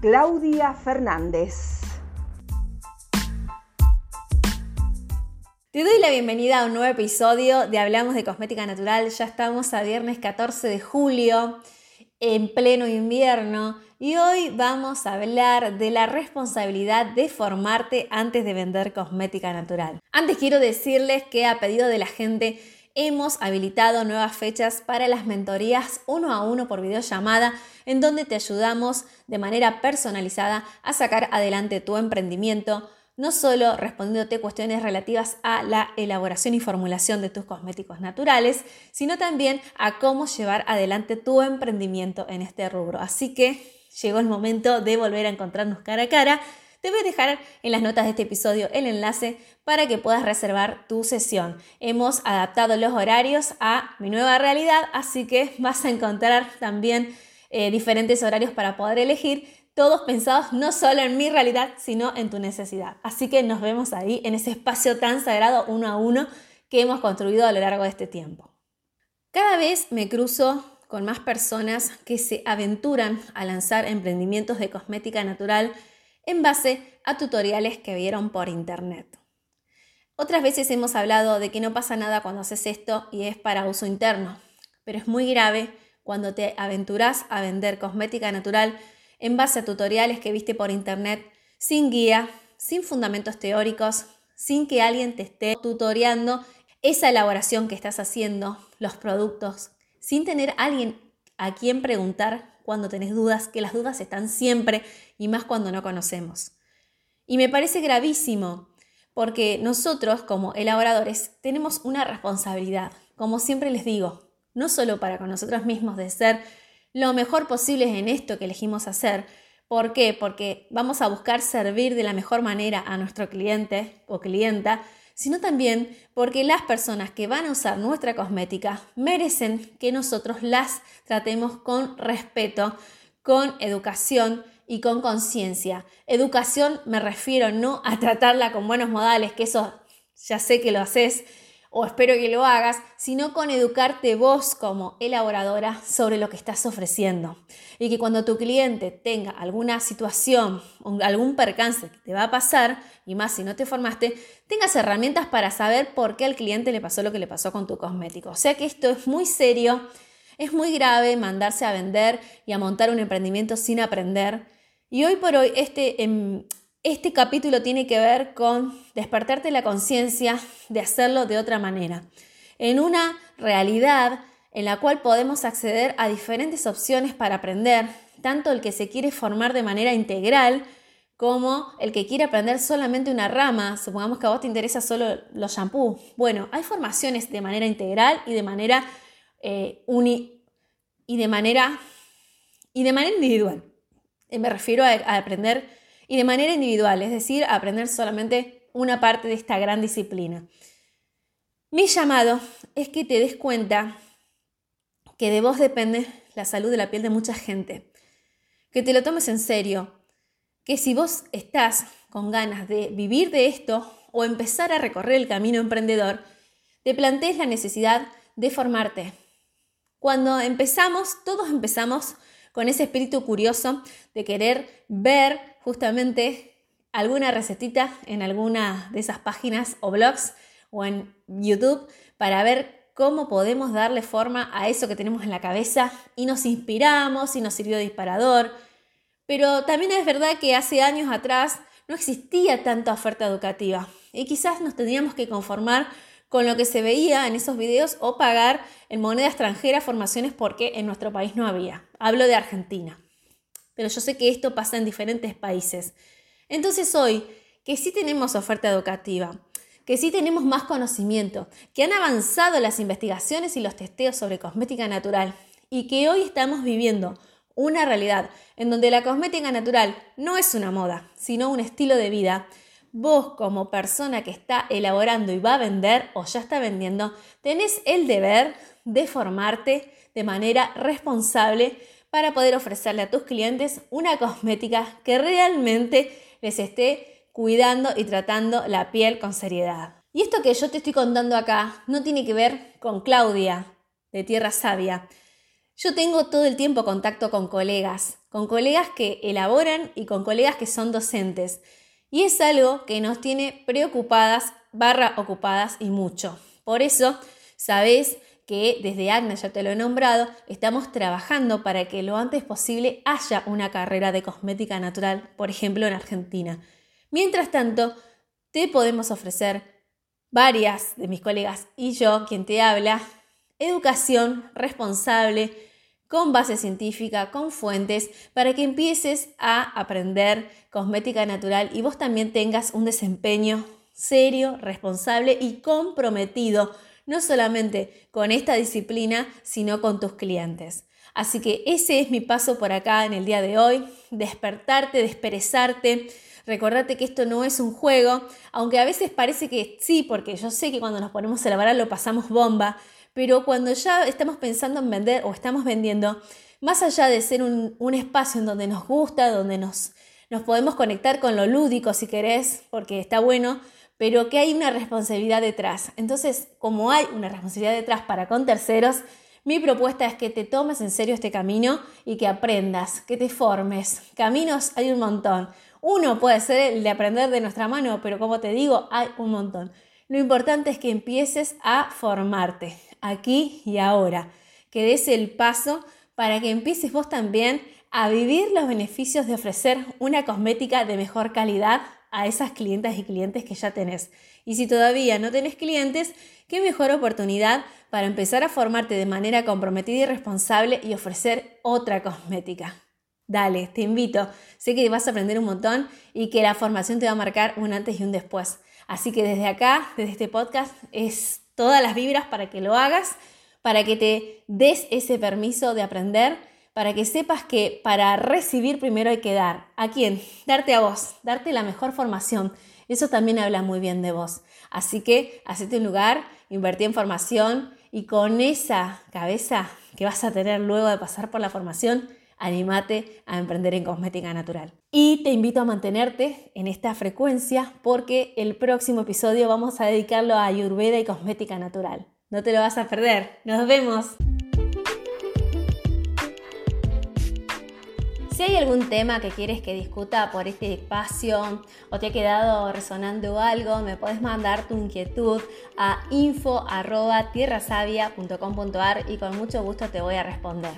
Claudia Fernández. Te doy la bienvenida a un nuevo episodio de Hablamos de Cosmética Natural. Ya estamos a viernes 14 de julio, en pleno invierno, y hoy vamos a hablar de la responsabilidad de formarte antes de vender cosmética natural. Antes quiero decirles que a pedido de la gente hemos habilitado nuevas fechas para las mentorías uno a uno por videollamada, en donde te ayudamos de manera personalizada a sacar adelante tu emprendimiento, no solo respondiéndote cuestiones relativas a la elaboración y formulación de tus cosméticos naturales, sino también a cómo llevar adelante tu emprendimiento en este rubro. Así que llegó el momento de volver a encontrarnos cara a cara te voy a dejar en las notas de este episodio el enlace para que puedas reservar tu sesión. Hemos adaptado los horarios a mi nueva realidad, así que vas a encontrar también eh, diferentes horarios para poder elegir, todos pensados no solo en mi realidad, sino en tu necesidad. Así que nos vemos ahí en ese espacio tan sagrado uno a uno que hemos construido a lo largo de este tiempo. Cada vez me cruzo con más personas que se aventuran a lanzar emprendimientos de cosmética natural en base a tutoriales que vieron por internet. Otras veces hemos hablado de que no pasa nada cuando haces esto y es para uso interno, pero es muy grave cuando te aventuras a vender cosmética natural en base a tutoriales que viste por internet sin guía, sin fundamentos teóricos, sin que alguien te esté tutoriando esa elaboración que estás haciendo, los productos, sin tener alguien a quien preguntar cuando tenés dudas, que las dudas están siempre y más cuando no conocemos. Y me parece gravísimo porque nosotros como elaboradores tenemos una responsabilidad, como siempre les digo, no solo para con nosotros mismos de ser lo mejor posible en esto que elegimos hacer. ¿Por qué? Porque vamos a buscar servir de la mejor manera a nuestro cliente o clienta, sino también porque las personas que van a usar nuestra cosmética merecen que nosotros las tratemos con respeto, con educación y con conciencia. Educación me refiero no a tratarla con buenos modales, que eso ya sé que lo haces, o espero que lo hagas, sino con educarte vos como elaboradora sobre lo que estás ofreciendo. Y que cuando tu cliente tenga alguna situación, algún percance que te va a pasar, y más si no te formaste, tengas herramientas para saber por qué al cliente le pasó lo que le pasó con tu cosmético. O sea que esto es muy serio, es muy grave mandarse a vender y a montar un emprendimiento sin aprender. Y hoy por hoy este, em, este capítulo tiene que ver con despertarte la conciencia de hacerlo de otra manera, en una realidad en la cual podemos acceder a diferentes opciones para aprender, tanto el que se quiere formar de manera integral como el que quiere aprender solamente una rama, supongamos que a vos te interesa solo los shampoos. Bueno, hay formaciones de manera integral y de manera eh, uni y de manera y de manera individual. Eh, me refiero a aprender y de manera individual, es decir, aprender solamente una parte de esta gran disciplina. Mi llamado es que te des cuenta que de vos depende la salud de la piel de mucha gente, que te lo tomes en serio, que si vos estás con ganas de vivir de esto o empezar a recorrer el camino emprendedor, te plantees la necesidad de formarte. Cuando empezamos, todos empezamos con ese espíritu curioso de querer ver justamente alguna recetita en alguna de esas páginas o blogs o en YouTube para ver cómo podemos darle forma a eso que tenemos en la cabeza y nos inspiramos y nos sirvió de disparador. Pero también es verdad que hace años atrás no existía tanta oferta educativa y quizás nos tendríamos que conformar con lo que se veía en esos videos o pagar en moneda extranjera formaciones porque en nuestro país no había. Hablo de Argentina pero yo sé que esto pasa en diferentes países. Entonces hoy, que sí tenemos oferta educativa, que sí tenemos más conocimiento, que han avanzado las investigaciones y los testeos sobre cosmética natural y que hoy estamos viviendo una realidad en donde la cosmética natural no es una moda, sino un estilo de vida, vos como persona que está elaborando y va a vender o ya está vendiendo, tenés el deber de formarte de manera responsable para poder ofrecerle a tus clientes una cosmética que realmente les esté cuidando y tratando la piel con seriedad. Y esto que yo te estoy contando acá no tiene que ver con Claudia de Tierra Sabia. Yo tengo todo el tiempo contacto con colegas, con colegas que elaboran y con colegas que son docentes. Y es algo que nos tiene preocupadas, barra ocupadas y mucho. Por eso, sabes que desde ACNA, ya te lo he nombrado, estamos trabajando para que lo antes posible haya una carrera de cosmética natural, por ejemplo en Argentina. Mientras tanto, te podemos ofrecer varias de mis colegas y yo, quien te habla, educación responsable, con base científica, con fuentes, para que empieces a aprender cosmética natural y vos también tengas un desempeño serio, responsable y comprometido, no solamente con esta disciplina, sino con tus clientes. Así que ese es mi paso por acá en el día de hoy, despertarte, desperezarte. Recordate que esto no es un juego, aunque a veces parece que sí, porque yo sé que cuando nos ponemos a elaborar lo pasamos bomba, pero cuando ya estamos pensando en vender o estamos vendiendo, más allá de ser un, espacio en donde nos gusta, donde nos, nos podemos conectar con lo lúdico si querés, porque está bueno, pero que hay una responsabilidad detrás. Entonces, como hay una responsabilidad detrás para con terceros, mi propuesta es que te tomes en serio este camino y que aprendas, que te formes. Caminos hay un montón. Uno puede ser el de aprender de nuestra mano, pero como te digo, hay un montón. Lo importante es que empieces a formarte aquí y ahora, que des el paso para que empieces vos también a vivir los beneficios de ofrecer una cosmética de mejor calidad a esas clientas y clientes que ya tenés. Y si todavía no tenés clientes, qué mejor oportunidad para empezar a formarte de manera comprometida y responsable y ofrecer otra cosmética. Dale, te invito. Sé que vas a aprender un montón y que la formación te va a marcar un antes y un después. Así que desde acá, desde este podcast, es todas las vibras para que lo hagas, para que te des ese permiso de aprender, para que sepas que para recibir primero hay que dar. ¿A quién? Darte a vos, darte la mejor formación. Eso también habla muy bien de vos. Así que hacete un lugar, invertí en formación y con esa cabeza que vas a tener luego de pasar por la formación, Anímate a emprender en cosmética natural. Y te invito a mantenerte en esta frecuencia porque el próximo episodio vamos a dedicarlo a Ayurveda y cosmética natural. No te lo vas a perder. Nos vemos. Si hay algún tema que quieres que discuta por este espacio o te ha quedado resonando algo, me puedes mandar tu inquietud a info.tierrasavia.com.ar y con mucho gusto te voy a responder.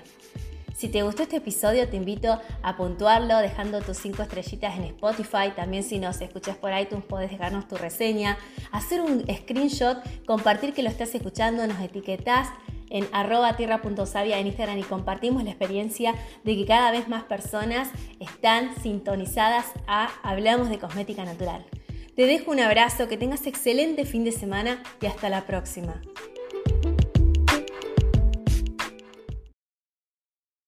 Si te gustó este episodio, te invito a puntuarlo dejando tus 5 estrellitas en Spotify. También si nos escuchas por iTunes, puedes dejarnos tu reseña, hacer un screenshot, compartir que lo estás escuchando, nos etiquetas en arroba tierra.savia en Instagram y compartimos la experiencia de que cada vez más personas están sintonizadas a Hablamos de Cosmética Natural. Te dejo un abrazo, que tengas excelente fin de semana y hasta la próxima.